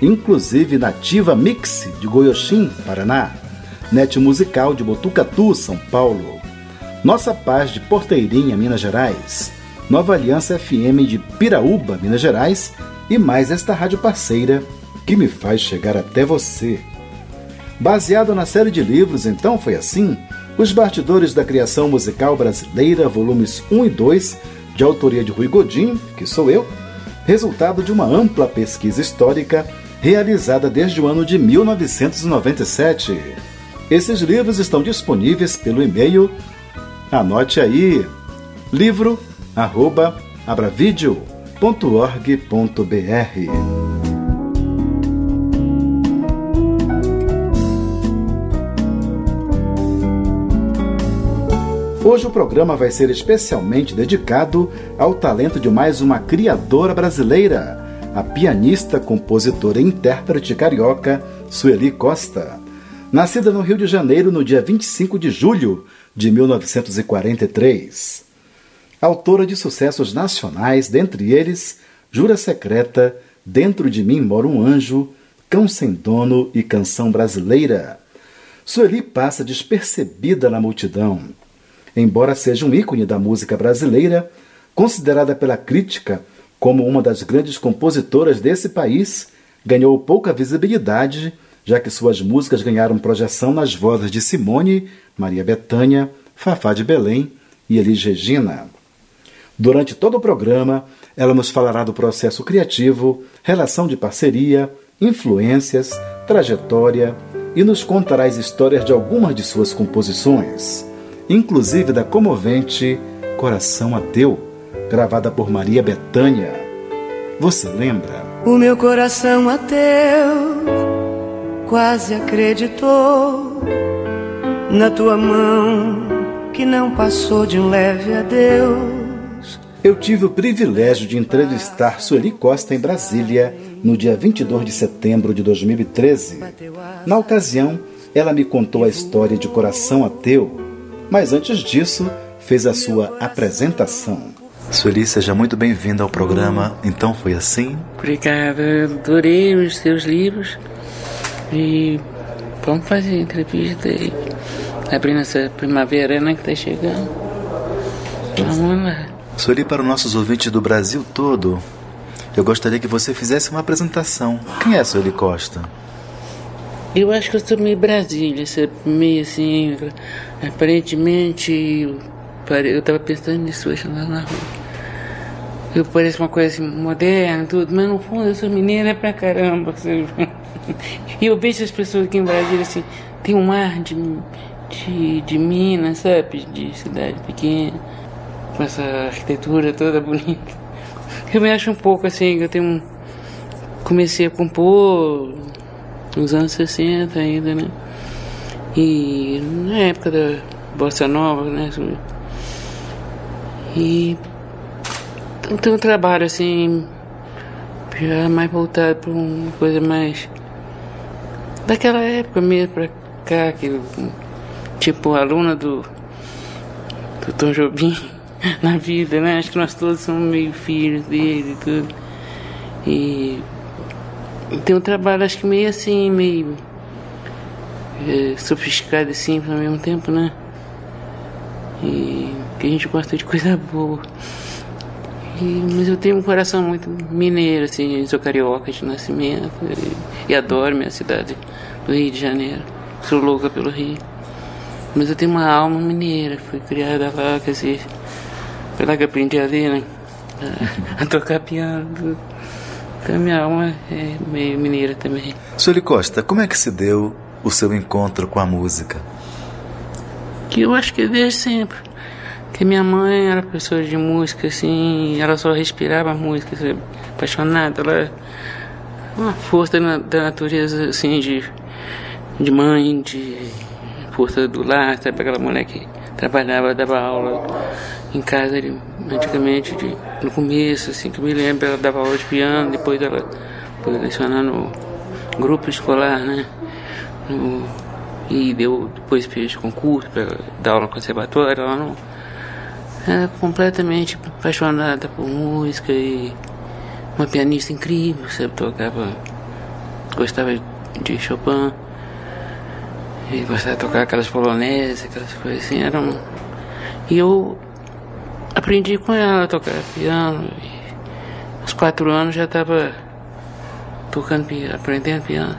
inclusive Nativa Mix de Goioxim, Paraná, Net Musical de Botucatu, São Paulo, Nossa Paz de Porteirinha, Minas Gerais, Nova Aliança FM de Piraúba, Minas Gerais. E mais esta rádio parceira que me faz chegar até você. Baseado na série de livros Então Foi Assim, Os Bastidores da Criação Musical Brasileira, volumes 1 e 2, de autoria de Rui Godinho, que sou eu, resultado de uma ampla pesquisa histórica realizada desde o ano de 1997. Esses livros estão disponíveis pelo e-mail. Anote aí: livro@abravideo.org.br. Hoje o programa vai ser especialmente dedicado ao talento de mais uma criadora brasileira, a pianista, compositora e intérprete carioca Sueli Costa. Nascida no Rio de Janeiro no dia 25 de julho de 1943. Autora de sucessos nacionais, dentre eles Jura Secreta, Dentro de Mim Mora um Anjo, Cão Sem Dono e Canção Brasileira. Sueli passa despercebida na multidão. Embora seja um ícone da música brasileira, considerada pela crítica como uma das grandes compositoras desse país, ganhou pouca visibilidade, já que suas músicas ganharam projeção nas vozes de Simone, Maria Bethânia, Fafá de Belém e Elis Regina. Durante todo o programa, ela nos falará do processo criativo, relação de parceria, influências, trajetória e nos contará as histórias de algumas de suas composições, inclusive da comovente Coração Ateu gravada por Maria Bethânia. Você lembra? O meu coração ateu quase acreditou na tua mão que não passou de um leve adeus. Eu tive o privilégio de entrevistar Sueli Costa em Brasília no dia 22 de setembro de 2013. Na ocasião, ela me contou a história de Coração Ateu, mas antes disso, fez a sua apresentação. Sueli, seja muito bem-vinda ao programa Então Foi Assim. Obrigada, adorei os seus livros e vamos fazer entrevista aí, abrindo essa primavera né, que está chegando. Vamos lá. Sueli, para os nossos ouvintes do Brasil todo, eu gostaria que você fizesse uma apresentação. Quem é Sueli Costa? Eu acho que eu sou meio Brasília, meio assim, aparentemente eu estava pensando nisso hoje lá na rua. Eu pareço uma coisa assim, moderna, tudo, mas no fundo eu sou mineira pra caramba. E eu vejo as pessoas aqui em Brasília assim, tem um ar de, de, de Minas, sabe? De cidade pequena, com essa arquitetura toda bonita. Eu me acho um pouco assim, eu tenho um. Comecei a compor nos anos 60 ainda, né? E na época da Bossa Nova, né? E tem um trabalho assim, já mais voltado para uma coisa mais daquela época mesmo para cá, que tipo aluna do, do Tom Jobim na vida, né? Acho que nós todos somos meio filhos dele e tudo. E tem um trabalho acho que meio assim, meio é, sofisticado e simples ao mesmo tempo, né? E que a gente gosta de coisa boa. E, mas eu tenho um coração muito mineiro, assim, sou carioca de nascimento e, e adoro minha cidade do Rio de Janeiro. Sou louca pelo Rio. Mas eu tenho uma alma mineira, fui criada lá, quer dizer, foi lá que aprendi a ler, né? A, a tocar piano. Então minha alma é meio mineira também. Sueli Costa, como é que se deu o seu encontro com a música? Que eu acho que desde sempre. Que minha mãe era professora de música, assim, ela só respirava música, sabe? apaixonada. Ela uma força da natureza, assim, de, de mãe, de força do lar, sabe? Aquela mulher que trabalhava, dava aula em casa de, antigamente, de, no começo, assim, que eu me lembro, ela dava aula de piano, depois ela foi lecionar no grupo escolar, né? No, e deu, depois fez concurso para dar aula no conservatório, ela não era completamente apaixonada por música e uma pianista incrível, sabe, tocava, gostava de Chopin e gostava de tocar aquelas polonesas, aquelas coisas assim, era um... E eu aprendi com ela a tocar piano e aos quatro anos já estava tocando piano, aprendendo piano.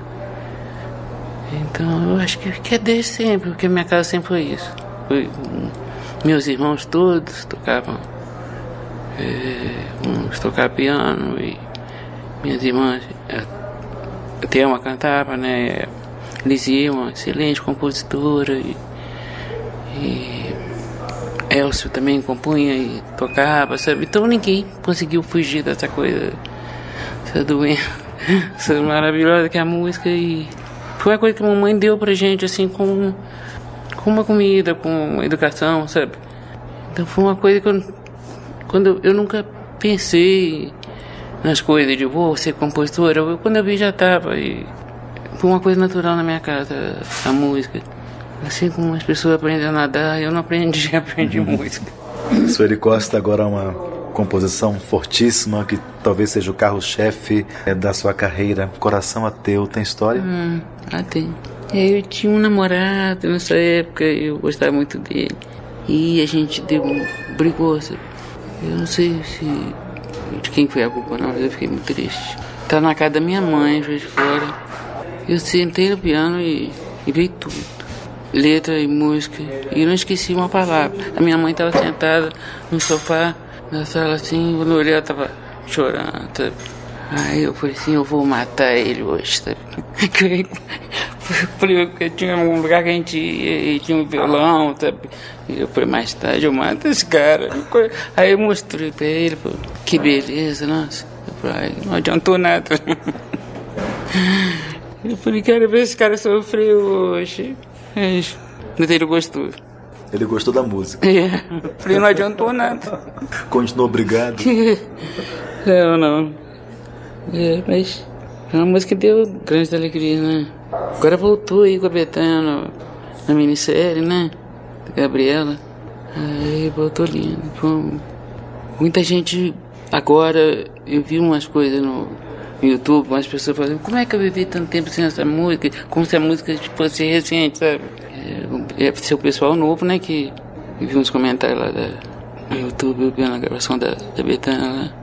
Então eu acho que, que é desde sempre, porque minha casa sempre foi isso. Foi, meus irmãos todos tocavam, é, uns piano e minhas irmãs, até uma cantava, né? Lizia, uma excelente compositora e, e Elcio também compunha e tocava, sabe? Então ninguém conseguiu fugir dessa coisa, essa doença, essa maravilhosa que é a música e foi uma coisa que a mamãe deu pra gente, assim, com com uma comida, com educação, sabe? Então foi uma coisa que eu, quando eu nunca pensei nas coisas de vou ser compositora, eu, quando eu vi já estava e foi uma coisa natural na minha casa a música. Assim como as pessoas aprendem a nadar, eu não aprendi, aprendi música. Sueli Costa agora é uma composição fortíssima que talvez seja o carro-chefe é, da sua carreira. Coração Ateu, tem história? Hum, ah, tem. Eu tinha um namorado nessa época, eu gostava muito dele. E a gente deu brigou? Eu não sei se de quem foi a culpa não, mas eu fiquei muito triste. Tá na casa da minha mãe, foi de fora. Eu sentei no piano e, e veio tudo. Letra e música. E não esqueci uma palavra. A minha mãe estava sentada no sofá, na sala assim, quando eu olhei estava chorando, sabe? Aí eu falei assim, eu vou matar ele hoje, sabe? Porque tinha um lugar que a gente ia e tinha um violão, sabe? E eu falei, mais tarde eu mato esse cara. Aí eu mostrei pra ele, que beleza, nossa. Eu falei, não adiantou nada. Eu falei, quero ver esse cara sofrer hoje. Mas ele gostou. Ele gostou da música. É. Falei, não adiantou nada. Continuou obrigado. não, não. É, mas é uma música que deu grande alegria, né? Agora voltou aí com a Betânia na, na minissérie, né? Gabriela. Aí voltou lindo. muita gente agora, eu vi umas coisas no YouTube, umas pessoas falando, como é que eu vivi tanto tempo sem essa música? Como se a música fosse recente, sabe? É, é ser o pessoal novo, né? Que viu uns comentários lá da, no YouTube, vendo a gravação da, da Betânia lá.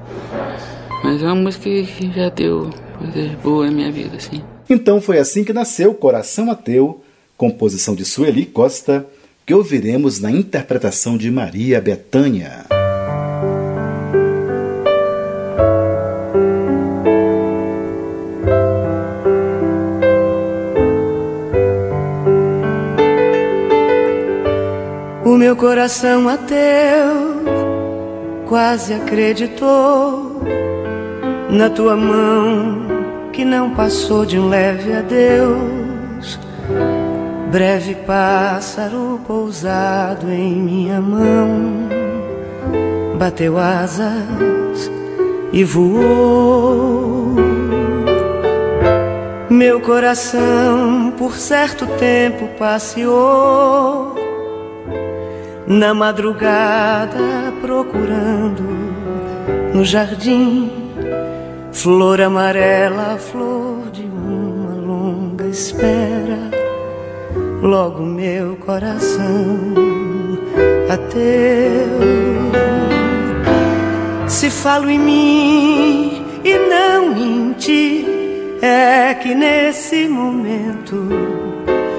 Mas é uma música que já deu coisa boa na minha vida, assim. Então foi assim que nasceu Coração Ateu, composição de Sueli Costa, que ouviremos na interpretação de Maria Bethânia. O meu coração ateu quase acreditou na tua mão que não passou de um leve adeus. Breve pássaro pousado em minha mão, bateu asas e voou. Meu coração por certo tempo passeou na madrugada procurando no jardim Flor amarela, flor de uma longa espera, logo meu coração ateu. Se falo em mim e não em ti, é que nesse momento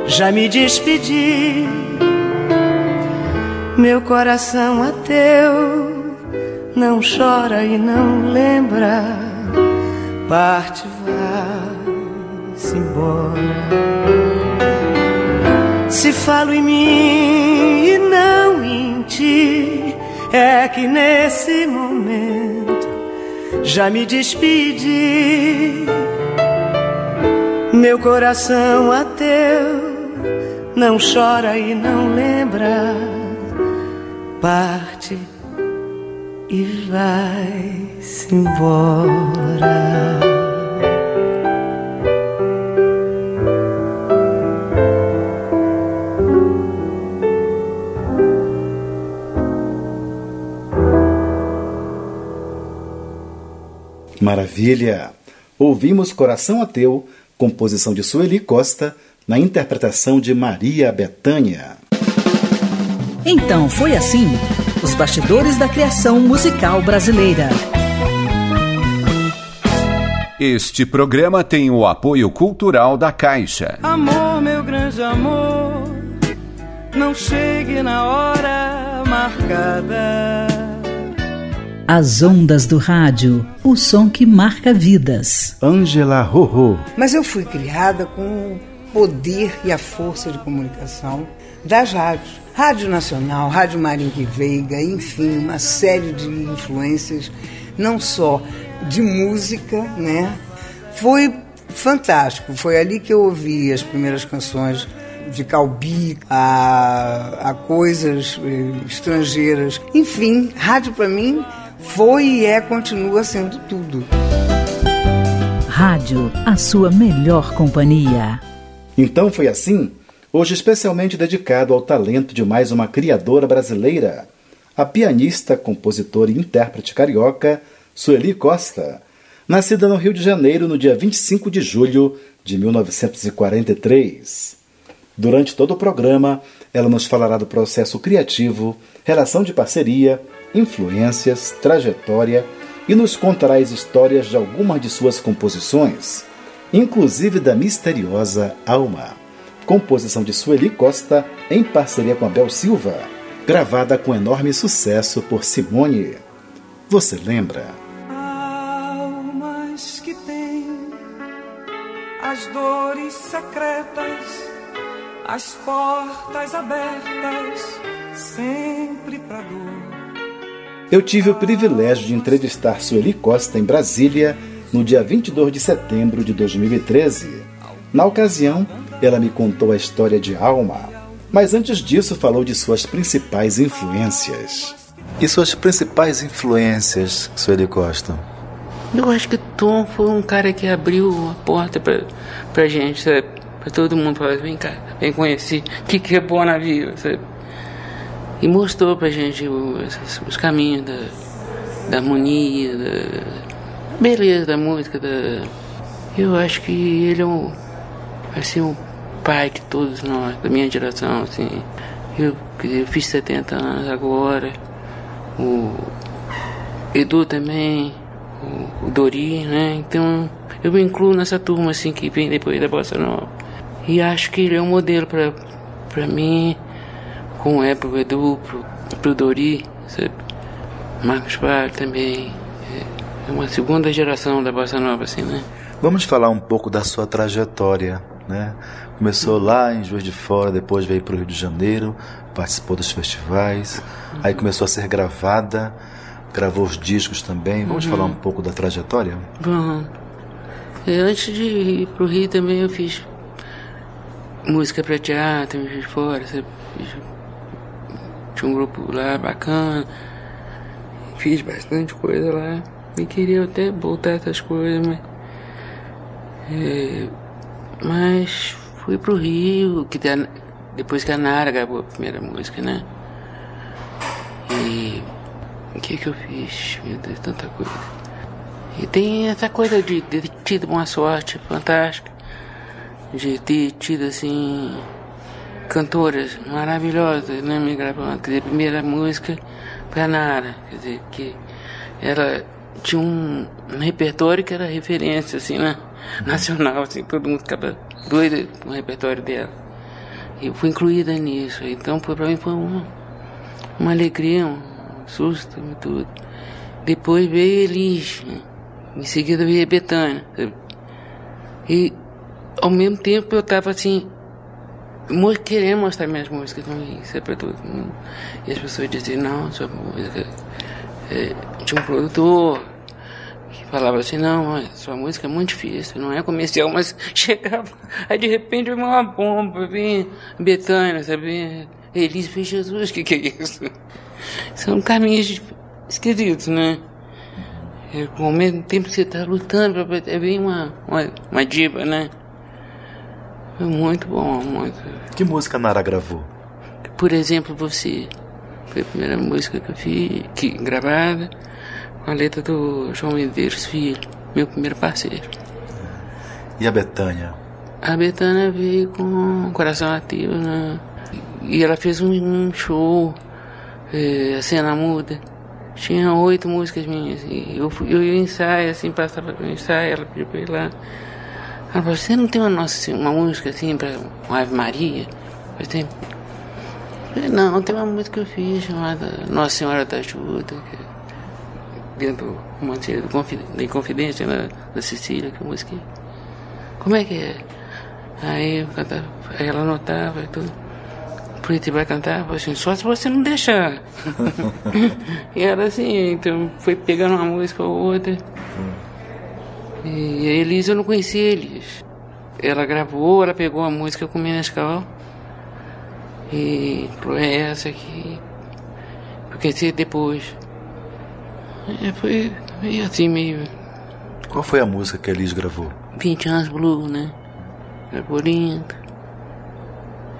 já me despedi. Meu coração ateu não chora e não lembra, parte vai-se embora. Se falo em mim e não em ti, é que nesse momento já me despedi. Meu coração ateu não chora e não lembra, parte e vai-se embora. Maravilha! Ouvimos Coração Ateu, composição de Sueli Costa, na interpretação de Maria Bethânia. Então foi assim: os bastidores da criação musical brasileira. Este programa tem o apoio cultural da Caixa. Amor, meu grande amor, não chegue na hora marcada. As ondas do rádio, o som que marca vidas. Ângela Rorô. Mas eu fui criada com o poder e a força de comunicação das rádios. Rádio Nacional, Rádio Maringue Veiga, enfim, uma série de influências, não só de música, né? Foi fantástico. Foi ali que eu ouvi as primeiras canções de Calbi a, a coisas eh, estrangeiras. Enfim, rádio para mim foi e é, continua sendo tudo. Rádio, a sua melhor companhia. Então foi assim, hoje especialmente dedicado ao talento de mais uma criadora brasileira, a pianista, compositora e intérprete carioca Sueli Costa, nascida no Rio de Janeiro no dia 25 de julho de 1943. Durante todo o programa, ela nos falará do processo criativo, relação de parceria, influências, trajetória e nos contará as histórias de algumas de suas composições, inclusive da misteriosa Alma, composição de Sueli Costa em parceria com Abel Silva, gravada com enorme sucesso por Simone. Você lembra? As dores secretas, as portas abertas, sempre pra dor eu tive o privilégio de entrevistar Sueli Costa em Brasília no dia 22 de setembro de 2013. Na ocasião, ela me contou a história de Alma, mas antes disso falou de suas principais influências. E suas principais influências, Sueli Costa? Eu acho que Tom foi um cara que abriu a porta pra, pra gente, sabe? Pra todo mundo falar, vem cá, vem conhecer o que, que é bom na vida, sabe? e mostrou pra gente os, os caminhos da, da harmonia, da beleza da música. Da... Eu acho que ele é um, assim, um pai de todos nós, da minha geração. Assim. Eu, eu fiz 70 anos agora, o Edu também, o, Dori, né? Então eu me incluo nessa turma assim que vem depois da Bossa Nova. E acho que ele é um modelo para mim com é pro Edu, pro, pro Dori, sabe? Marcos Vale também. É uma segunda geração da Bossa Nova, assim, né? Vamos falar um pouco da sua trajetória, né? Começou lá em Juiz de Fora, depois veio para o Rio de Janeiro, participou dos festivais, uhum. aí começou a ser gravada, gravou os discos também. Vamos uhum. falar um pouco da trajetória? Vamos. Antes de ir para o Rio também eu fiz música para teatro, Juiz de Fora, sabe? Tinha um grupo lá bacana. Fiz bastante coisa lá. E queria até voltar essas coisas, mas. É, mas fui pro Rio, que depois que a Nara gravou a primeira música, né? E o que que eu fiz? Meu Deus, tanta coisa. E tem essa coisa de, ter tido uma sorte fantástica, de ter tido assim cantoras maravilhosas, né, me gravando. Quer dizer, a primeira música foi a Nara, quer dizer, que ela tinha um, um repertório que era referência, assim, né? Nacional, assim, todo mundo ficava doido com o repertório dela. E eu fui incluída nisso. Então, foi, pra mim foi uma, uma alegria, um susto e tudo. Depois veio Elis, em seguida veio Betânia. sabe? E ao mesmo tempo eu tava assim, querendo mostrar minhas músicas também, isso é pra todo mundo. E as pessoas diziam, não, sua música. é, tinha um produtor que falava assim, não, sua música é muito difícil, não é comercial, mas chegava, aí de repente uma bomba, vem Betânia, sabe? Elis fez Jesus, o que, que é isso? São caminhos esquisitos, né? É, ao mesmo tempo que você está lutando para é bem uma, uma, uma diva, né? Foi muito bom, muito. Que música Nara gravou? Por exemplo, você. Foi a primeira música que eu fiz, que, gravada, com a letra do João Medeiros Filho, meu primeiro parceiro. E a Betânia? A Betânia veio com Coração Ativo, né? E ela fez um, show, eh, a cena muda. Tinha oito músicas minhas. E eu, eu ensaio, assim, passava pelo ensaio, ela pediu pra ir lá. Ela falou, você não tem uma, nossa, uma música assim pra Ave Maria? Eu falei, falei, não, tem uma música que eu fiz chamada Nossa Senhora da Ajuda, que é dentro do Monteiro do Confi- da Inconfidência da, Cecília, que é música. Como é que é? Aí, eu cantava, aí ela anotava e tudo. Preto vai cantar, eu falei assim, só se você não deixar. e era assim, então foi pegando uma música ou outra. E a Elisa eu não conhecia eles. Ela gravou, ela pegou a música com o Menescal. E falou, é essa aqui. Porque se depois. É, foi meio assim, meio. Qual foi a música que a Elis gravou? 20 anos Blue, né? Gravou lindo.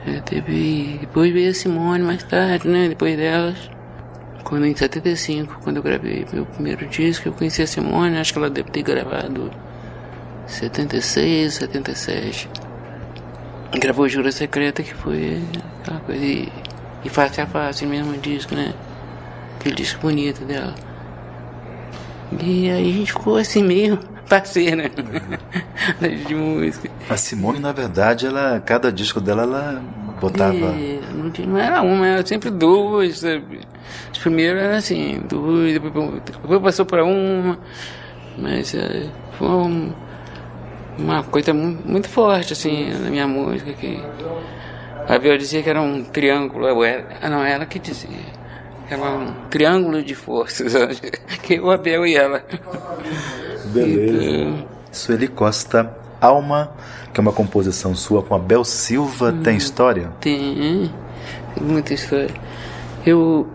É, teve. Depois veio a Simone mais tarde, né? Depois delas. Quando em 75, quando eu gravei meu primeiro disco, eu conheci a Simone, acho que ela deve ter gravado 76, 77. Gravou Jura Secreta, que foi aquela coisa. E, e face a face mesmo o disco, né? Aquele disco bonito dela. E aí a gente ficou assim meio parceira de música. A Simone, na verdade, ela, cada disco dela, ela botava. E não, tinha- não era uma, era sempre duas, sabe? Os primeiros eram assim, duas, depois, depois passou para uma, mas é, foi um- uma coisa mu- muito forte, assim, na minha música, que a Bel dizia que era um triângulo, era, ah, não, ela que dizia. Era um triângulo de forças, que o Abel e ela. Beleza. Sueli Costa, Alma, que é uma composição sua com a Bel Silva, tem história? Tem, tem muita história. Eu,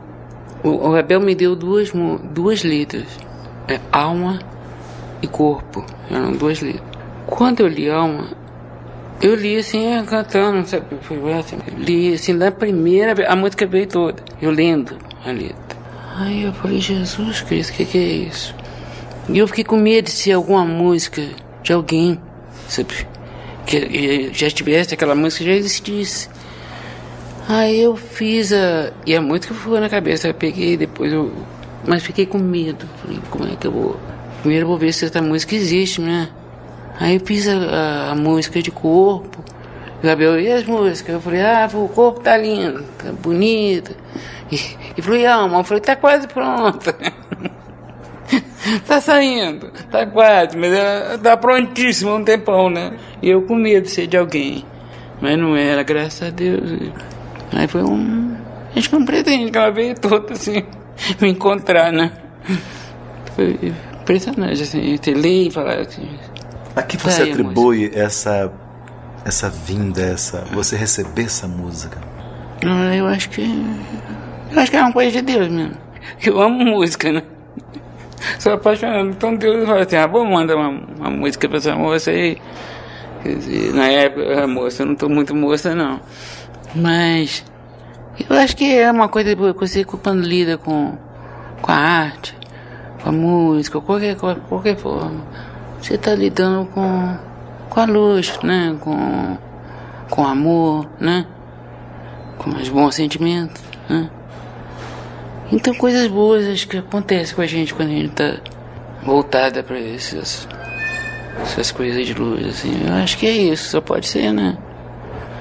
o, o Abel me deu duas, duas letras, é, alma e corpo, eram duas letras. Quando eu li alma, eu li assim, é, cantando, sabe? Foi assim, li assim, da primeira vez, a música veio toda, eu lendo a letra. Aí eu falei, Jesus Cristo, o que, que é isso? E eu fiquei com medo de ser alguma música de alguém, sabe? Que já tivesse aquela música, já existisse. Aí eu fiz a. E a música foi na cabeça, eu peguei depois eu. Mas fiquei com medo. Falei, como é que eu vou. Primeiro eu vou ver se essa música existe, né? Aí eu fiz a, a- a música de corpo. Abel, e as músicas? Eu falei, ah, o corpo tá lindo, tá bonito. E, e falei, alma, eu falei, tá quase pronta. tá saindo, tá quase, mas ela tá prontíssima há um tempão, né? E eu com medo de ser de alguém. Mas não era, graças a Deus. Aí foi um. A gente não pretende que ela veio toda assim, me encontrar, né? Foi impressionante, assim, ter ler e falar assim. A que você atribui essa, essa vinda, essa, você receber essa música? Ah, eu acho que. Eu acho que é uma coisa de Deus mesmo. Eu amo música, né? Sou apaixonado. Então Deus fala assim, ah, vou mandar uma, uma música pra essa moça aí. Dizer, na época, a moça, eu não tô muito moça não. Mas eu acho que é uma coisa que você quando lida com, com a arte, com a música, qualquer, qualquer forma. Você está lidando com, com a luz, né? Com, com amor, né? Com os bons sentimentos, né? Então coisas boas acho que acontecem com a gente quando a gente tá voltada para essas, essas coisas de luz, assim. Eu acho que é isso, só pode ser, né?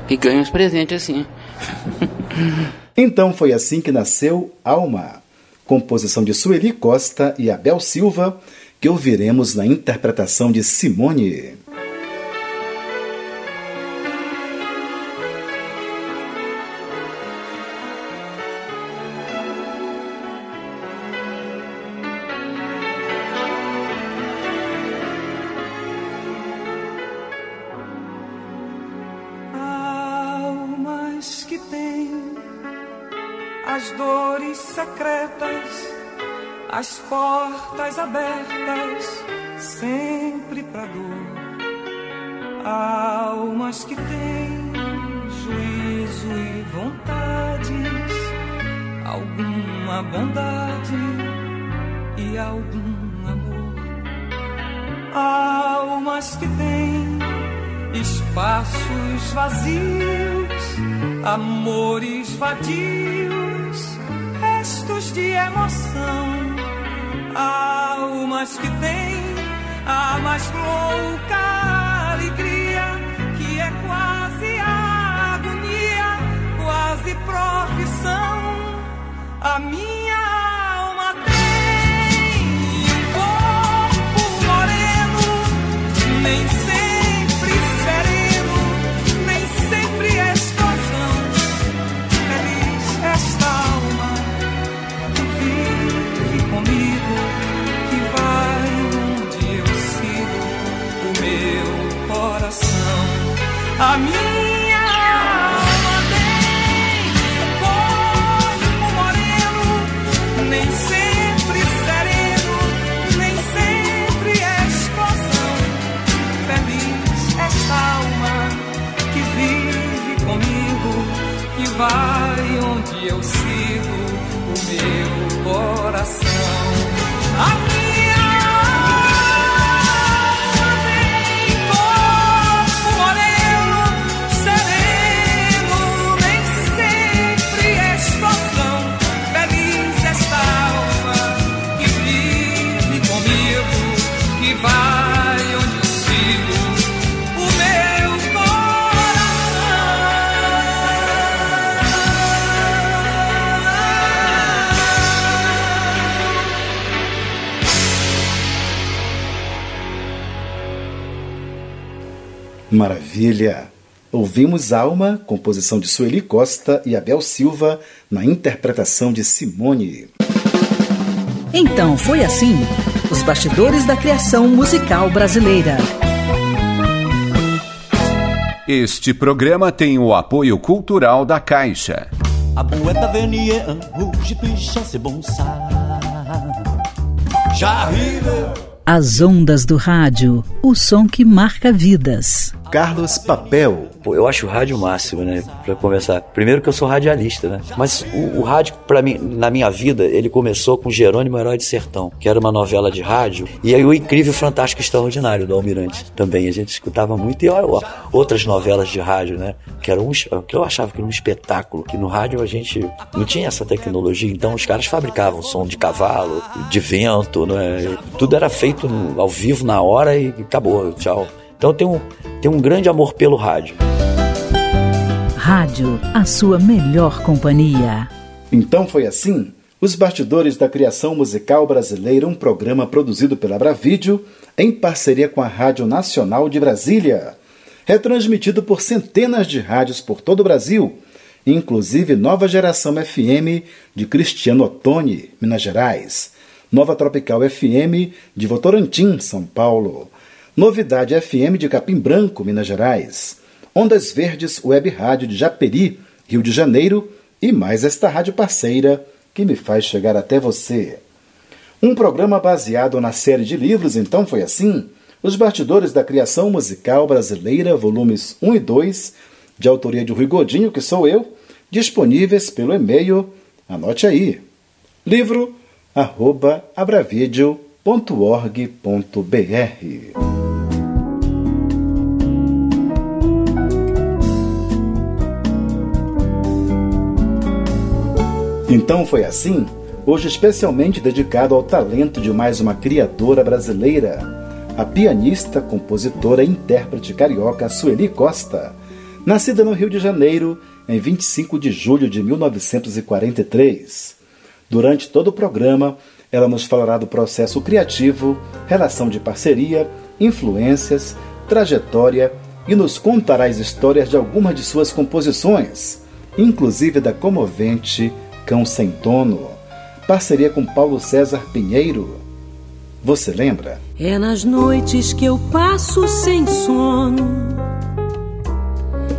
E ganha uns presentes assim. então foi assim que nasceu Alma, composição de Sueli Costa e Abel Silva, que ouviremos na interpretação de Simone. Espaços vazios, amores vadios, restos de emoção almas que têm a mais louca alegria, que é quase agonia, quase profissão. A minha A minha alma tem corpo moreno, nem sempre sereno, nem sempre explosão. Feliz esta alma que vive comigo, que vai onde eu sigo o meu coração. Maravilha! Ouvimos Alma, composição de Sueli Costa e Abel Silva, na interpretação de Simone. Então foi assim: os bastidores da criação musical brasileira. Este programa tem o apoio cultural da Caixa. A poeta venie rouge As ondas do rádio, o som que marca vidas. Carlos Papel. Pô, eu acho o rádio o máximo, né? Pra começar. Primeiro que eu sou radialista, né? Mas o, o, rádio, para mim, na minha vida, ele começou com Jerônimo Herói de Sertão, que era uma novela de rádio. E aí o Incrível, Fantástico Extraordinário, do Almirante. Também a gente escutava muito. E ó, outras novelas de rádio, né? Que eram um, que eu achava que era um espetáculo. Que no rádio a gente não tinha essa tecnologia. Então os caras fabricavam som de cavalo, de vento, né? Tudo era feito ao vivo, na hora e acabou. Tchau. Então tem um, tem um grande amor pelo rádio. Rádio, a sua melhor companhia. Então foi assim? Os Bastidores da Criação Musical Brasileira, um programa produzido pela Bravídeo em parceria com a Rádio Nacional de Brasília. Retransmitido por centenas de rádios por todo o Brasil, inclusive Nova Geração FM de Cristiano Ottoni, Minas Gerais, Nova Tropical FM de Votorantim, São Paulo, Novidade FM de Capim Branco, Minas Gerais. Ondas Verdes Web Rádio de Japeri, Rio de Janeiro. E mais esta rádio parceira que me faz chegar até você. Um programa baseado na série de livros, então foi assim: Os Bastidores da Criação Musical Brasileira, volumes 1 e 2, de autoria de Rui Godinho, que sou eu, disponíveis pelo e-mail, anote aí, livro arroba abravideo.org.br. Então foi assim? hoje especialmente dedicado ao talento de mais uma criadora brasileira, a pianista, compositora e intérprete carioca Sueli Costa, nascida no Rio de Janeiro em 25 de julho de 1943. Durante todo o programa, ela nos falará do processo criativo, relação de parceria, influências, trajetória e nos contará as histórias de algumas de suas composições, inclusive da comovente Cão Sem Dono, parceria com Paulo César Pinheiro. Você lembra? É nas noites que eu passo sem sono,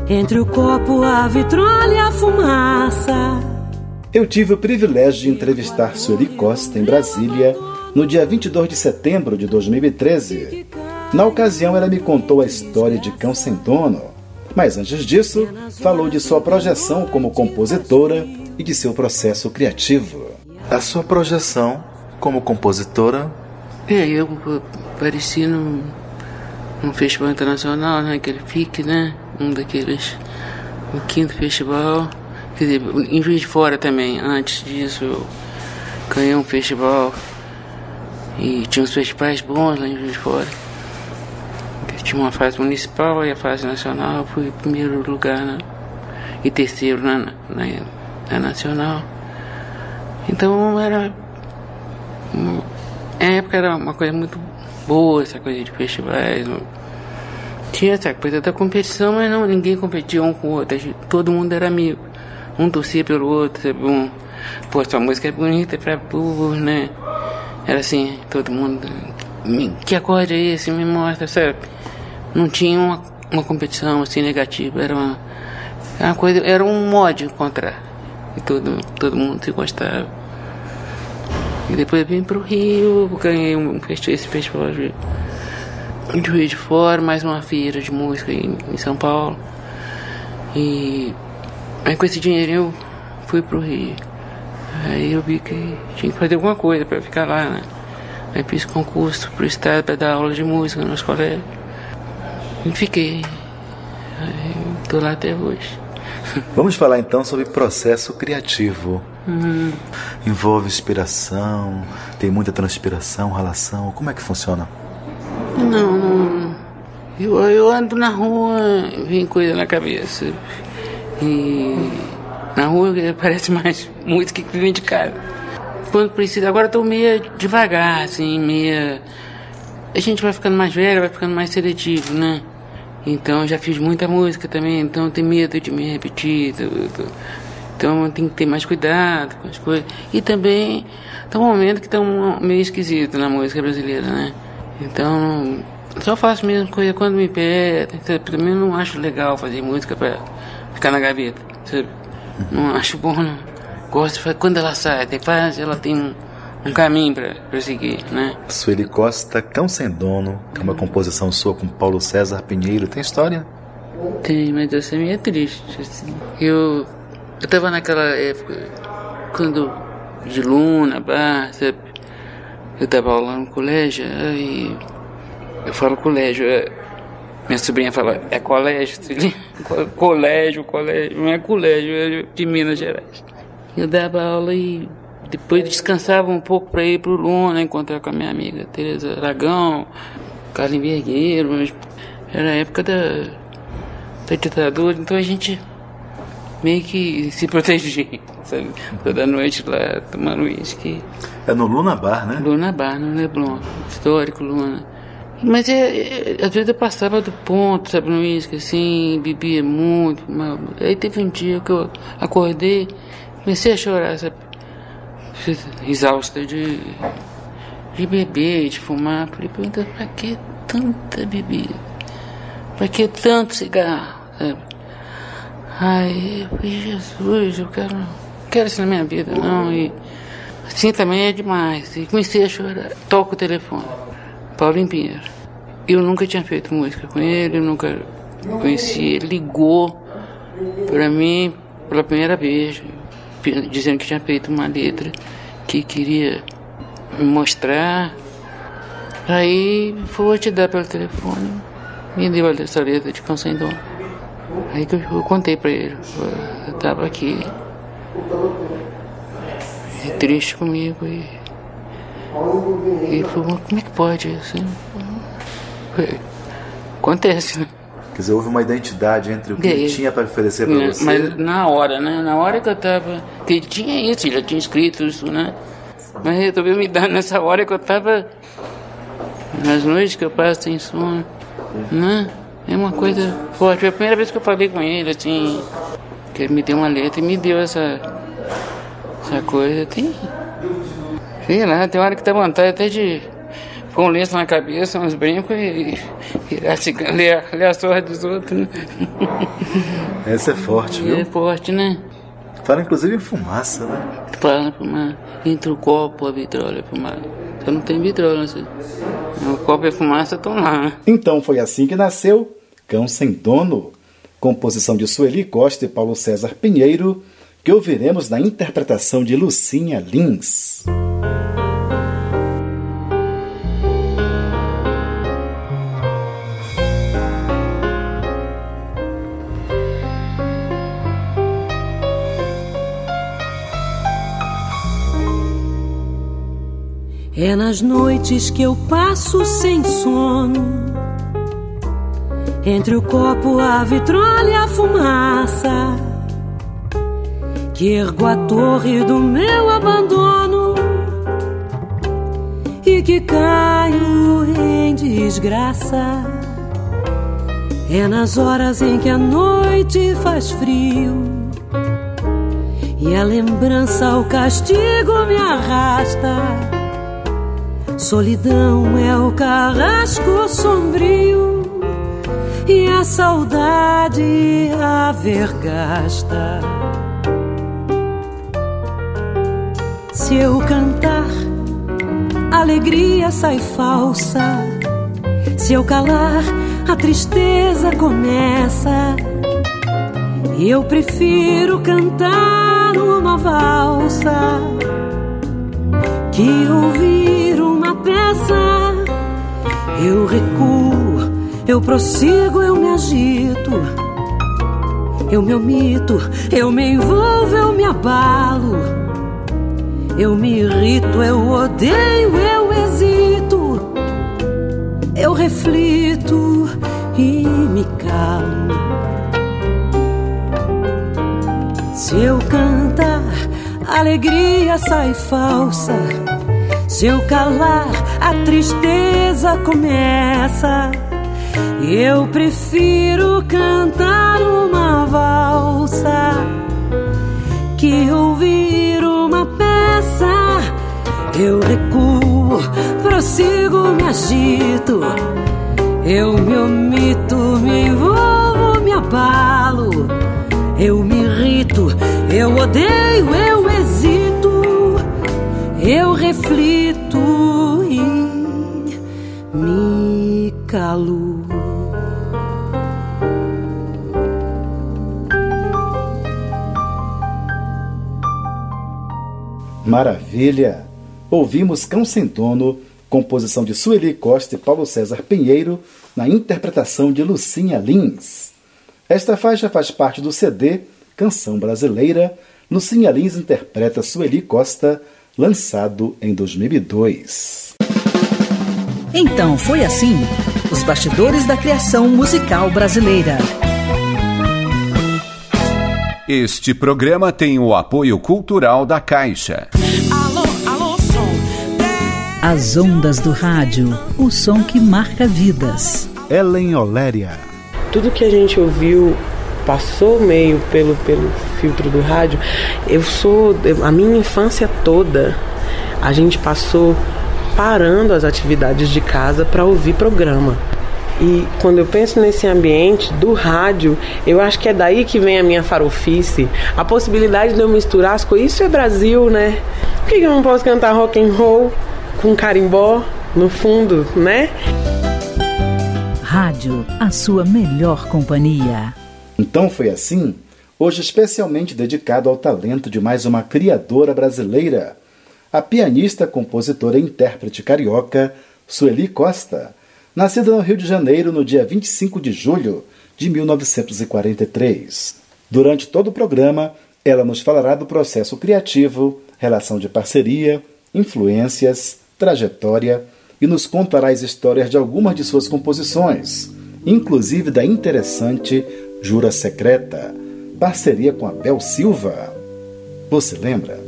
entre o copo, a vitrola e a fumaça. Eu tive o privilégio de entrevistar Sueli Costa em Brasília no dia 22 de setembro de 2013 na ocasião, ela me contou a história de Cão Sem Dono, mas antes disso, falou de sua projeção como compositora e de seu processo criativo. A sua projeção como compositora? É, eu apareci num, num festival internacional, né? Aquele FIC, né? Um daqueles. O quinto festival. Quer dizer, em Juiz de Fora também. Antes disso, eu ganhei um festival. E tinha uns festivais bons lá em Juiz de Fora. Tinha uma fase municipal e a fase nacional. Eu fui primeiro lugar né? e terceiro na, na, na nacional. Então era. Na época era uma coisa muito boa essa coisa de festivais. Tinha essa coisa da competição, mas não, ninguém competia um com o outro. Todo mundo era amigo. Um torcia pelo outro, sabe? Um, pô, sua música é bonita pra burro, né? Era assim, todo mundo. Que acorde é esse? Me mostra, sabe? Não tinha uma, uma competição assim negativa, era uma, uma coisa, era um mod contra. E todo, todo mundo se gostava. E depois vim pro Rio, ganhei um, esse festival de, de Rio de Fora, mais uma feira de música em, em São Paulo. E aí com esse dinheiro eu fui pro Rio. Aí eu vi que tinha que fazer alguma coisa para ficar lá, né? Aí fiz concurso pro estado para dar aula de música nos colégios. E fiquei. Estou lá até hoje. Vamos falar então sobre processo criativo. Uhum. Envolve inspiração, tem muita transpiração, relação. Como é que funciona? Não, não. Eu, eu ando na rua, vem coisa na cabeça. E na rua parece mais muito que vem de casa. Quando precisa, agora estou meio devagar, assim, meio. A gente vai ficando mais velho, vai ficando mais seletivo, né? Então já fiz muita música também, então tem medo de me repetir. Então tem que ter mais cuidado com as coisas. E também tá um momento que tá um, meio esquisito na música brasileira, né? Então só faço mesmo coisa quando me pedem. Também não acho legal fazer música para ficar na gaveta. Sabe? Não acho bom, não. Gosto de fazer quando ela sai, depois ela tem um um caminho para seguir, né? Sueli Costa, Cão Sem Dono, que é uma composição sua com Paulo César Pinheiro, tem história? Tem, mas essa é meio triste, assim. Eu, eu tava naquela época, quando, de Luna, Bar, sabe? Eu tava lá no colégio, aí eu falo colégio, é, minha sobrinha fala, é colégio, colégio, colégio, não é colégio, é de Minas Gerais. Eu dava aula e depois descansava um pouco para ir para o Luna, encontrar com a minha amiga Tereza Aragão, Carlin Vergueiro, mas era a época da, da ditadura, então a gente meio que se protegia, sabe? Toda noite lá tomando uísque. É no Luna Bar, né? Luna Bar, no Leblon, histórico Luna. Mas é, é, às vezes eu passava do ponto, sabe, no uísque, assim, bebia muito. Mas... Aí teve um dia que eu acordei, comecei a chorar, sabe? Exausta de, de beber, de fumar. Falei, pergunta, pra que tanta bebida? Pra que tanto cigarro? Sabe? Ai, eu falei, Jesus, eu quero, quero isso na minha vida, não. E assim também é demais. E comecei a chorar. Toco o telefone. Paulo Pinheiro. Eu nunca tinha feito música com ele, eu nunca conheci ele. Ligou pra mim pela primeira vez dizendo que tinha feito uma letra que queria mostrar. Aí foi te dar pelo telefone, me deu essa letra de canção Dom. Aí que eu, eu contei pra ele, eu tava aqui. é triste comigo e. E falou, como é que pode assim? Acontece, né? Quer dizer, houve uma identidade entre o que ele tinha para oferecer para É, você. Mas na hora, né? Na hora que eu tava. Que ele tinha isso, ele já tinha escrito isso, né? Mas resolveu me dar nessa hora que eu tava. Nas noites que eu passo sem sono, né? É uma coisa forte. Foi a primeira vez que eu falei com ele, assim. Que ele me deu uma letra e me deu essa. Essa coisa. Tem. Sei lá, tem hora que dá vontade até de um lenço na cabeça, uns brincos e, e ler, ler, a- ler a sorte dos outros, né? Essa é forte, viu? É forte, né? Fala inclusive em fumaça, né? Fala fumar. Entre o copo, a vitrola a fumaça. Você não tem vitrola, assim. O copo e a fumaça estão lá, né? Então foi assim que nasceu Cão Sem Dono, composição de Sueli Costa e Paulo César Pinheiro, que ouviremos na interpretação de Lucinha Lins. É nas noites que eu passo sem sono. Entre o copo, a vitrola e a fumaça. Que ergo a torre do meu abandono. E que caio em desgraça. É nas horas em que a noite faz frio. E a lembrança, o castigo me arrasta. Solidão é o carrasco sombrio e a saudade a vergasta. Se eu cantar, alegria sai falsa. Se eu calar, a tristeza começa. E eu prefiro cantar uma valsa que ouvir Eu recuo, eu prossigo, eu me agito. Eu me omito, eu me envolvo, eu me abalo. Eu me irrito, eu odeio, eu hesito. Eu reflito e me calo. Se eu cantar, alegria sai falsa. Se eu calar, a tristeza começa. Eu prefiro cantar uma valsa que ouvir uma peça. Eu recuo, prossigo, me agito. Eu me omito, me envolvo, me abalo. Eu me irrito, eu odeio, eu hesito. Eu reflito calo. Maravilha! Ouvimos Cão Sem Dono, composição de Sueli Costa e Paulo César Pinheiro, na interpretação de Lucinha Lins. Esta faixa faz parte do CD Canção Brasileira. Lucinha Lins interpreta Sueli Costa, lançado em 2002. Então foi assim: os bastidores da criação musical brasileira. Este programa tem o apoio cultural da Caixa. Alô, alô, som. As ondas do rádio, o som que marca vidas. Ellen Oléria. tudo que a gente ouviu passou meio pelo, pelo filtro do rádio. Eu sou. A minha infância toda, a gente passou parando as atividades de casa para ouvir programa. E quando eu penso nesse ambiente do rádio, eu acho que é daí que vem a minha farofice, a possibilidade de eu misturar as coisas. Isso é Brasil, né? Por que que eu não posso cantar rock and roll com carimbó no fundo, né? Rádio, a sua melhor companhia. Então foi assim, hoje especialmente dedicado ao talento de mais uma criadora brasileira, a pianista, compositora e intérprete carioca Sueli Costa, nascida no Rio de Janeiro no dia 25 de julho de 1943. Durante todo o programa, ela nos falará do processo criativo, relação de parceria, influências, trajetória e nos contará as histórias de algumas de suas composições, inclusive da interessante Jura Secreta, parceria com Abel Silva. Você lembra?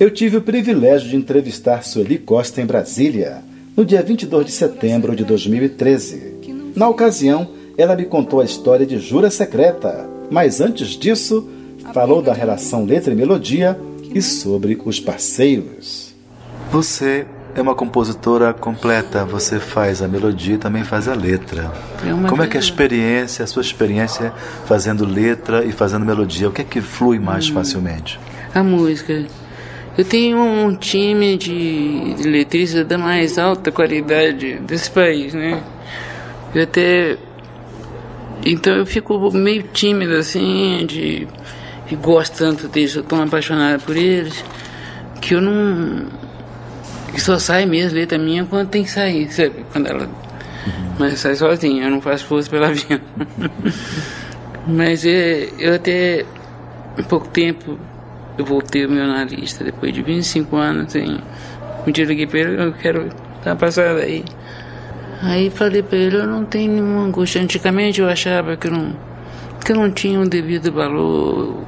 Eu tive o privilégio de entrevistar Sueli Costa em Brasília, no dia 22 de setembro de 2013. Na ocasião, ela me contou a história de Jura Secreta, mas antes disso, falou da relação letra e melodia e sobre os parceiros. Você é uma compositora completa, você faz a melodia e também faz a letra. É Como é que a experiência, a sua experiência fazendo letra e fazendo melodia? O que é que flui mais facilmente? A música. Eu tenho um time de, letristas da mais alta qualidade desse país, né? Eu até. Então eu fico meio tímido assim, de. E gosto tanto deles, eu tão apaixonado por eles, que eu não. que só sai mesmo letra minha quando tem que sair, sabe? Quando ela. Mas sai sozinha, eu não faço força pela vida. Mas é, eu até. Em pouco tempo eu voltei ao meu analista, depois de 25 anos, assim. Um dia eu liguei pra ele, eu quero dar uma passada aí. Aí falei pra ele, eu não tenho nenhuma angústia. Antigamente eu achava que eu não, que eu não tinha um devido valor,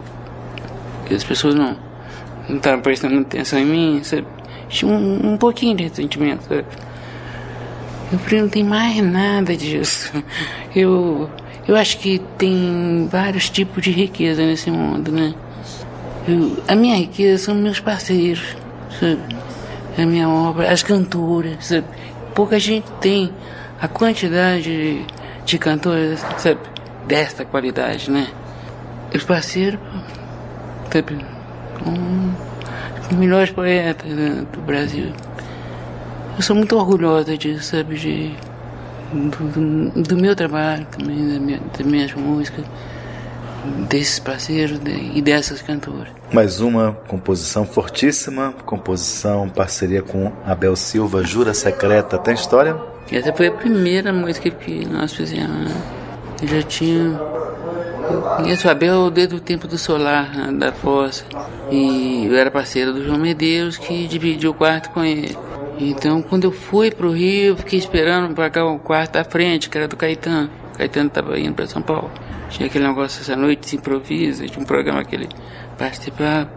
que as pessoas não não estavam prestando atenção em mim, sabe? Tinha um, um pouquinho de ressentimento, sabe? Eu falei, não tem mais nada disso. Eu, eu acho que tem vários tipos de riqueza nesse mundo, né? A minha riqueza são meus parceiros, sabe? A minha obra, as cantoras, sabe? Pouca gente tem a quantidade de, de cantoras, sabe? Desta qualidade, né? Os parceiros, sabe? Um, os melhores poetas né, do Brasil. Eu sou muito orgulhosa disso, sabe? De, do, do, do meu trabalho também, da minha, das minhas músicas, desses parceiros e dessas cantoras. Mais uma composição fortíssima, composição, parceria com Abel Silva, Jura Secreta. Tem história? Essa foi a primeira música que nós fizemos. Né? Eu já tinha. Eu conheço o Abel desde o tempo do Solar, né, da Fossa. E eu era parceiro do João Medeiros, que dividiu o quarto com ele. Então, quando eu fui pro Rio, eu fiquei esperando pagar o quarto da frente, que era do Caetano. O Caetano estava indo para São Paulo. Tinha aquele negócio essa noite de improviso, de um programa que ele participava.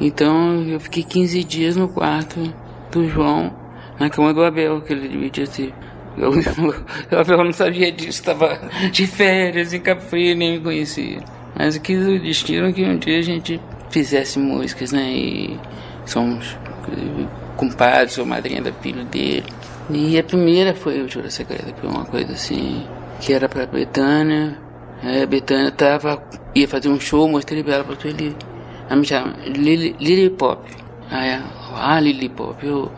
Então, eu fiquei 15 dias no quarto do João, na cama do Abel, que ele dividia assim. Eu, o Abel não sabia disso, estava de férias em Frio, nem me conhecia. Mas quis o destino que um dia a gente fizesse músicas, né? E somos compadres, sou madrinha da filha dele. E a primeira foi o Jura Secreta, que foi uma coisa assim, que era pra Betânia. A Betânia tava, ia fazer um show, mostrei pra ela, porque ele, ela me chama Lily, Pop. Aí, ela, ah, Lily Pop, eu,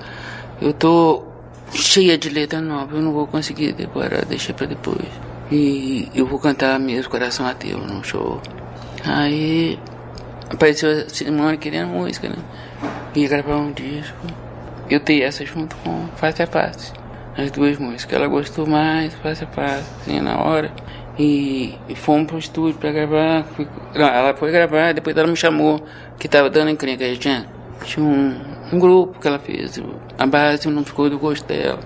eu tô cheia de letra nova, eu não vou conseguir decorar, deixa pra depois. E eu vou cantar mesmo Coração Ateu no show. Aí apareceu a Simone querendo música, né? Ia gravar um disco. Eu tenho essa junto com Face a Face, as duas músicas. Ela gostou mais, Face a Face, assim, na hora. E, fomos pro estúdio pra gravar. Fui, não, ela foi gravar, depois ela me chamou, que tava dando encrenca. Tinha, tinha um, um grupo que ela fez. A base não ficou do gosto dela.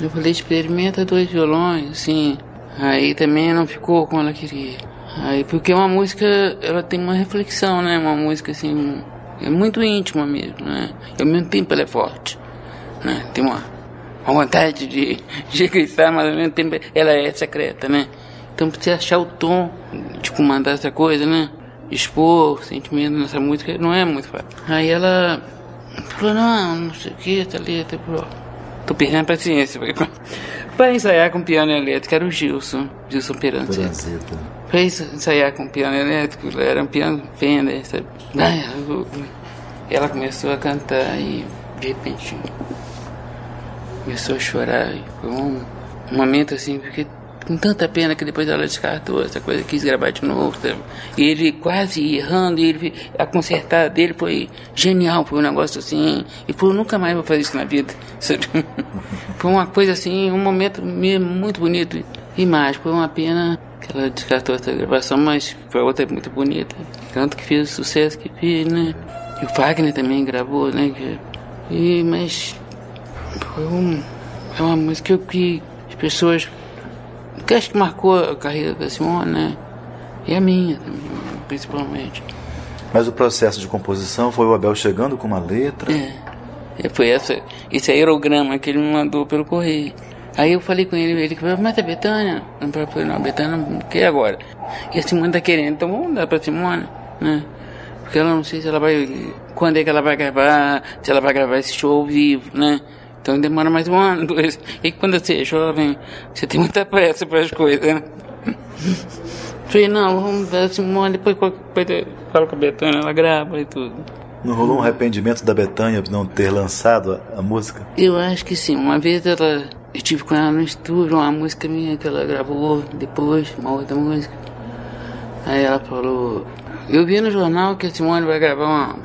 Eu falei, experimenta dois violões, assim. Aí também não ficou como ela queria. Aí, porque uma música, ela tem uma reflexão, né? Uma música, assim, é muito íntima mesmo, né? E ao mesmo tempo ela é forte, né? Tem uma, uma vontade de, de gritar, mas ao mesmo tempo ela é secreta, né? Então você achar o tom de comandar essa coisa, né? Expor sentimento nessa música não é muito fácil. Aí ela falou, não, não sei o que, essa letra, pô. Tô perdendo a paciência. Pra ensaiar com piano elétrico era o Gilson, Gilson Peranzetta. Pra ensaiar com piano elétrico, era um piano Fender, sabe? Aí ela, ela começou a cantar e de repente começou a chorar. E foi um momento assim, porque com tanta pena que depois ela descartou essa coisa, quis gravar de novo. Sabe? E ele quase errando, e ele, a consertada dele foi genial, foi um negócio assim. E falou, nunca mais vou fazer isso na vida. Sabe? Foi uma coisa assim, um momento mesmo muito bonito e mágico. Foi uma pena que ela descartou essa gravação, mas foi outra muito bonita. Tanto que fez o sucesso que fez, né? E o Wagner também gravou, né? E, mas foi um, é uma música que as pessoas que acho que marcou a carreira da Simone, né? E a minha também, principalmente. Mas o processo de composição foi o Abel chegando com uma letra? É. Foi essa, esse aerograma que ele me mandou pelo correio. Aí eu falei com ele, ele falou, mas a Betânia? Eu falei, não, a Betânia, o que agora? E a Simone tá querendo, então vamos dar pra Simone, né? Porque ela não sei se ela vai, quando é que ela vai gravar, se ela vai gravar esse show ao vivo, né? Então demora mais um ano, dois. E quando você é jovem, você tem muita pressa para as coisas, né? Falei, não, vamos ver a Simone, depois falo com a Betânia, ela grava e tudo. Não rolou um arrependimento da Betânia de não ter lançado a, a, música? Eu acho que sim. Uma vez ela, eu tive com ela no estúdio, uma música minha que ela gravou depois, uma outra música. Aí ela falou, eu vi no jornal que a Simone vai gravar uma,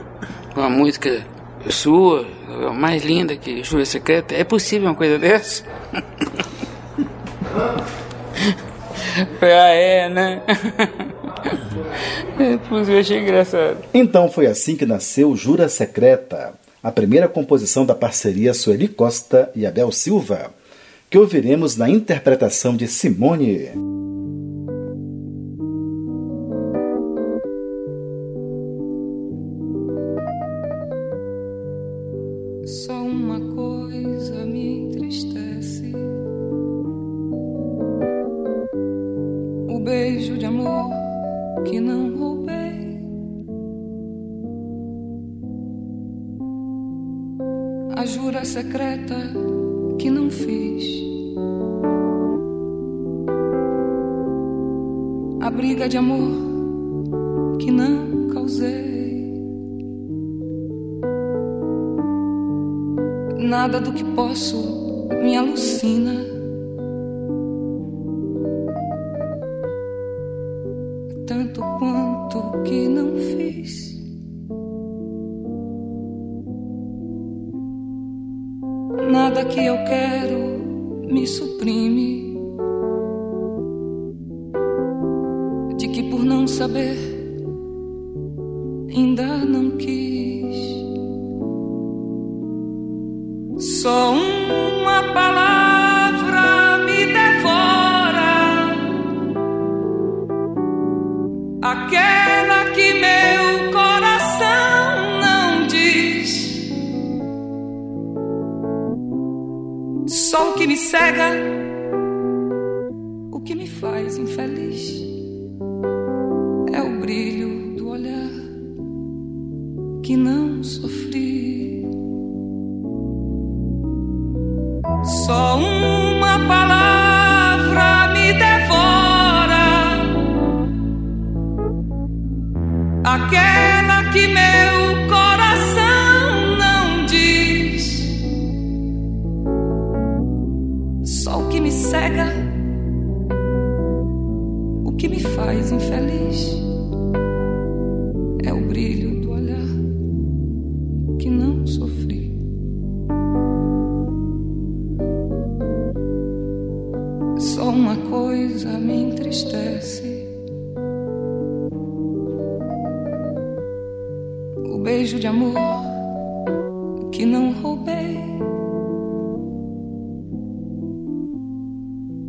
uma música sua, mais linda que Júlia Secreta. É possível uma coisa dessa? ah, é, né? eu achei engraçado. Então foi assim que nasceu Jura Secreta, a primeira composição da parceria Sueli Costa e Abel Silva, que ouviremos na interpretação de Simone. Posso me alucina. Tanto quanto que não fiz. Nada que eu quero me suprime. De que por não saber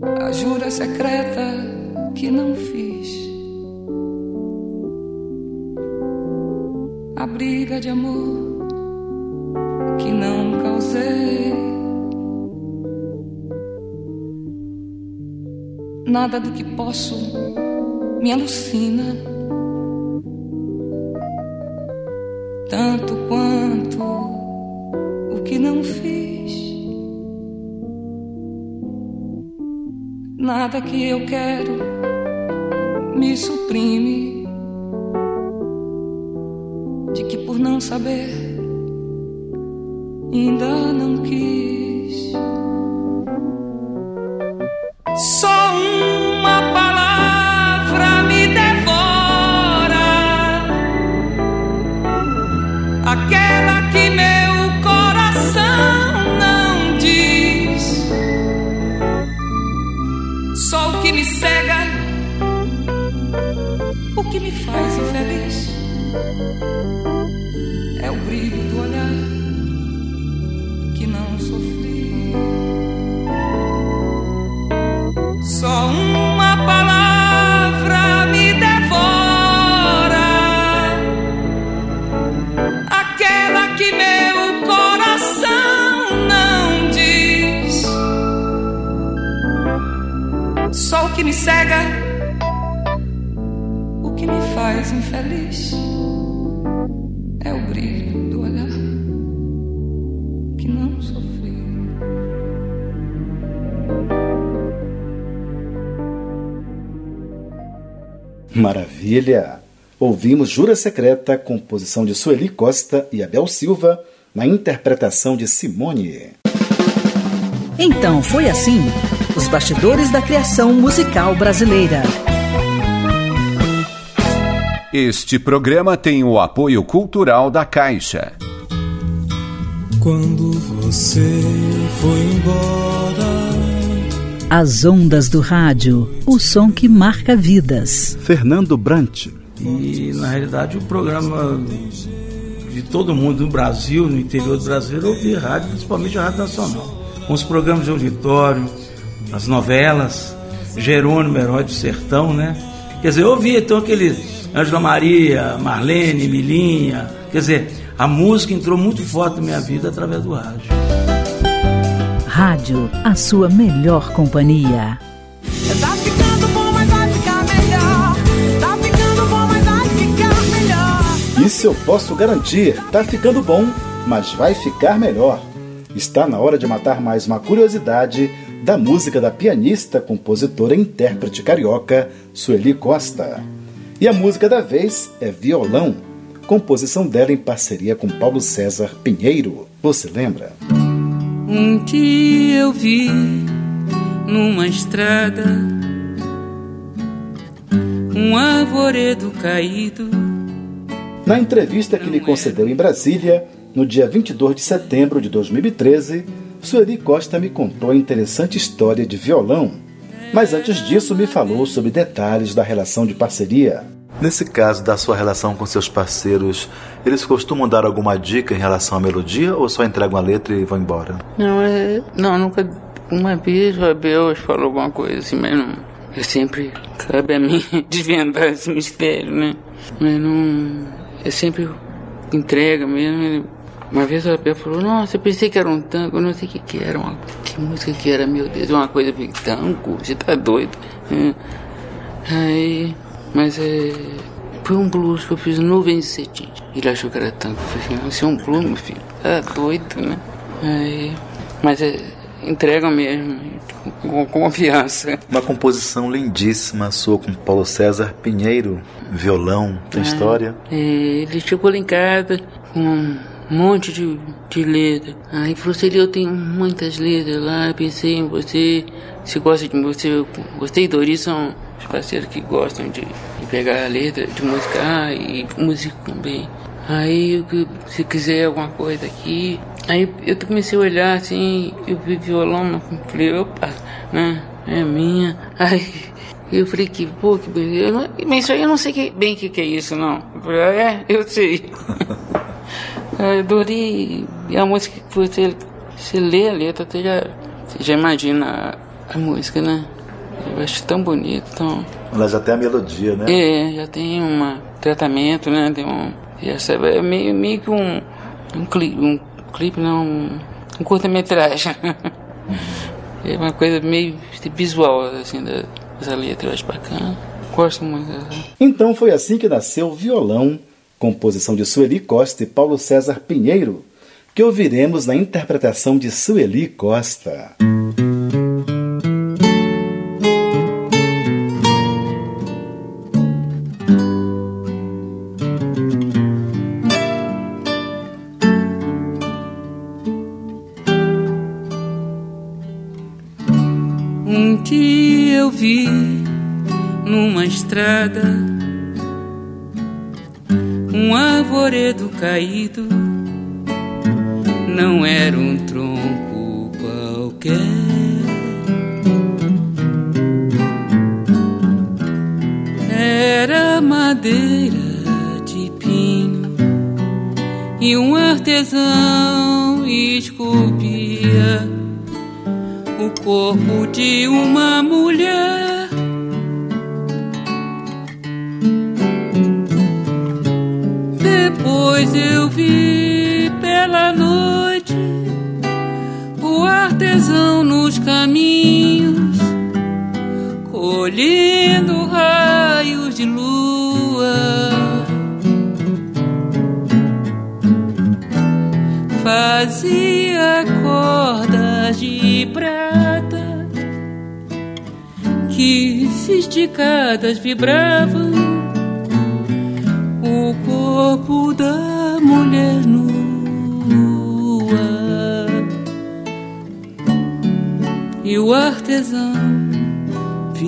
a jura secreta que não fiz, a briga de amor que não causei. Nada do que posso me alucina. Tanto quanto que eu quero me suprime. De que por não saber Maravilha! Ouvimos Jura Secreta, composição de Sueli Costa e Abel Silva, na interpretação de Simone. Então foi assim: os bastidores da criação musical brasileira. Este programa tem o apoio cultural da Caixa. Quando você foi embora. As ondas do rádio, o som que marca vidas. Fernando Brant. E na realidade o programa de todo mundo no Brasil, no interior do Brasil, ouvia rádio, principalmente a Rádio Nacional. Com os programas de auditório, as novelas, Jerônimo, Herói do Sertão, né? Quer dizer, eu ouvia então aquele Ângela Maria, Marlene, Milinha. Quer dizer, a música entrou muito forte na minha vida através do rádio. Rádio, a sua melhor companhia. Tá ficando bom, mas vai ficar melhor. Tá ficando bom, mas vai ficar melhor. Isso eu posso garantir. Tá ficando bom, mas vai ficar melhor. Está na hora de matar mais uma curiosidade da música da pianista, compositora e intérprete carioca Sueli Costa. E a música da vez é Violão, composição dela em parceria com Paulo César Pinheiro. Você lembra? Um dia eu vi numa estrada um arvoredo caído. Na entrevista que lhe concedeu em Brasília, no dia 22 de setembro de 2013, Sueli Costa me contou a interessante história de violão mas antes disso me falou sobre detalhes da relação de parceria. Nesse caso da sua relação com seus parceiros, eles costumam dar alguma dica em relação à melodia ou só entregam a letra e vão embora? Não, é, não nunca. Uma vez o Abel falou alguma coisa assim, mas não. Eu sempre cabe a mim desvendar esse mistério, né? Mas não. Eu sempre entrega mesmo. Uma vez o Abel falou, nossa, eu pensei que era um tango, eu não sei o que, que era, uma, que música que era, meu Deus, uma coisa tango, você tá doido. É. Aí, mas é. Foi um blues que eu fiz nuvens de cetim. Ele achou que era tango. Eu falei, assim, você é um blues, meu filho. Tá doido, né? Aí, mas é. Entrega mesmo, com confiança. Uma composição lindíssima sua com Paulo César Pinheiro, violão, tem é, história? É, ele chegou lá em casa com um monte de, de letra. Aí falou, assim, eu tenho muitas letras lá, pensei em você, se gosta de você, você e Doris são os parceiros que gostam de, de pegar a letra, de musicar e música também. Aí, se quiser alguma coisa aqui. Aí eu comecei a olhar assim, eu vi violão, falei, opa, né? É minha. Aí eu falei que, pô, que beleza. Mas isso aí eu não sei que, bem o que, que é isso, não. Eu falei, ah, é, eu sei. É, Dori, e a música que você, você lê a letra, você já, você já imagina a, a música, né? Eu acho tão bonito, tão... Ela já tem a melodia, né? É, já tem um tratamento, né? Tem um, é meio, meio que um, um clipe, um clipe não, um, curta-metragem. Uhum. É uma coisa meio visual, assim, da, dessa letra, eu acho bacana. Gosto muito. Então foi assim que nasceu o violão composição de Sueli Costa e Paulo César Pinheiro, que ouviremos na interpretação de Sueli Costa.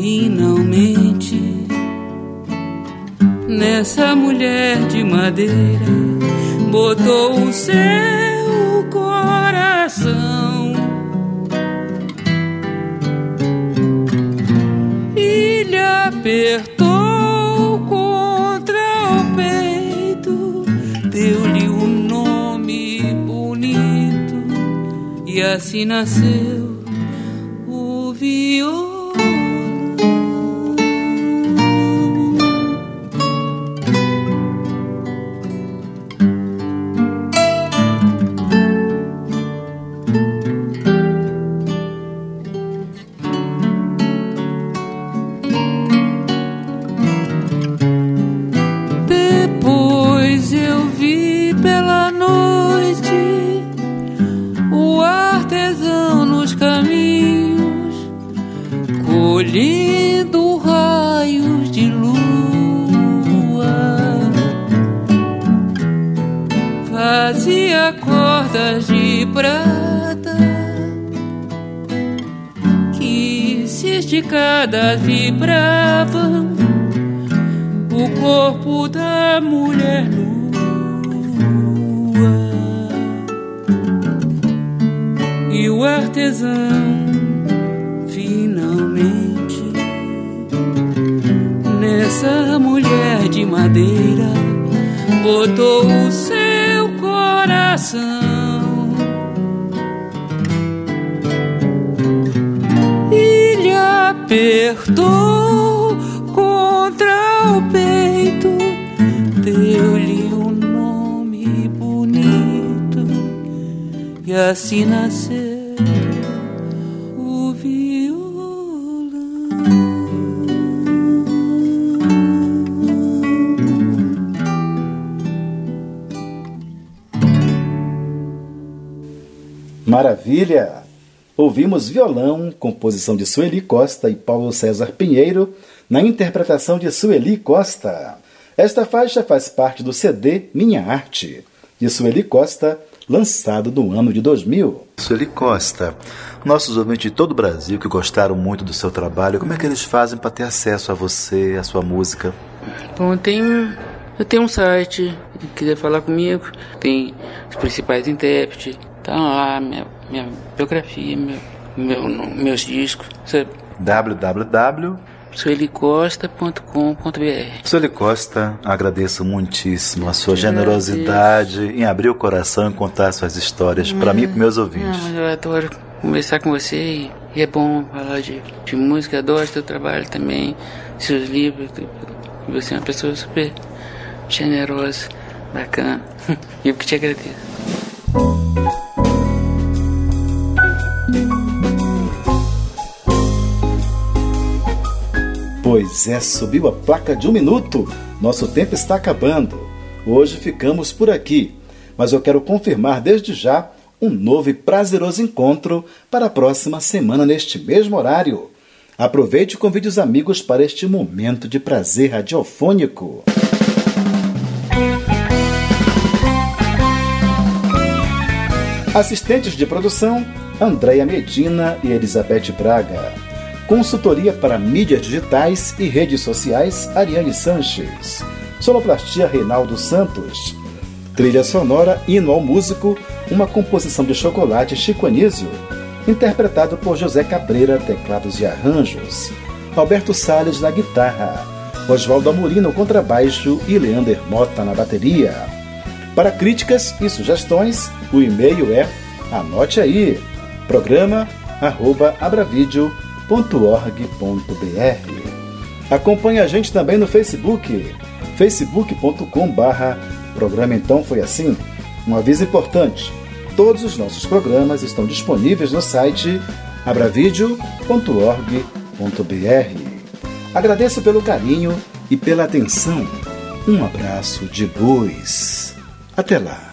Finalmente nessa mulher de madeira botou o seu coração e lhe apertou contra o peito, deu-lhe um nome bonito e assim nasceu o violão. De prata que, se esticadas, vibravam o corpo da mulher nua. E o artesão finalmente nessa mulher de madeira botou o apertou contra o peito, deu-lhe um nome bonito e assim nasceu Maravilha! Ouvimos violão, composição de Sueli Costa e Paulo César Pinheiro, na interpretação de Sueli Costa. Esta faixa faz parte do CD Minha Arte, de Sueli Costa, lançado no ano de 2000. Sueli Costa, nossos ouvintes de todo o Brasil que gostaram muito do seu trabalho, como é que eles fazem para ter acesso a você, a sua música? Bom, eu tenho, eu tenho um site, se quiser falar comigo, tem os principais intérpretes, tá lá, minha, minha biografia, meu, meu, meus discos, sabe? www. suelicosta.com.br Sueli Costa, agradeço muitíssimo a sua generosidade em abrir o coração e contar suas histórias para mim e para meus ouvintes. Não, eu adoro conversar com você e, e é bom falar de, de música, adoro seu trabalho também, seus livros. Você é uma pessoa super generosa, bacana. E eu que te agradeço. Pois é, subiu a placa de um minuto. Nosso tempo está acabando. Hoje ficamos por aqui, mas eu quero confirmar desde já um novo e prazeroso encontro para a próxima semana neste mesmo horário. Aproveite e convide os amigos para este momento de prazer radiofônico. Assistentes de produção: Andréia Medina e Elizabeth Braga. Consultoria para mídias digitais e redes sociais: Ariane Sanches. Sonoplastia: Reinaldo Santos. Trilha sonora: Hino ao Músico, uma composição de chocolate Chico Anísio. Interpretado por José Cabreira, teclados e arranjos. Alberto Salles na guitarra. Oswaldo Amorim no contrabaixo e Leander Mota na bateria. Para críticas e sugestões, o e-mail é anote aí, programa arroba abravideo.org.br. Acompanhe a gente também no Facebook, facebook.com barra programa Então Foi Assim. Um aviso importante, todos os nossos programas estão disponíveis no site abravideo.org.br. Agradeço pelo carinho e pela atenção. Um abraço de luz. Até lá.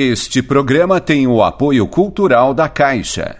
Este programa tem o apoio cultural da Caixa.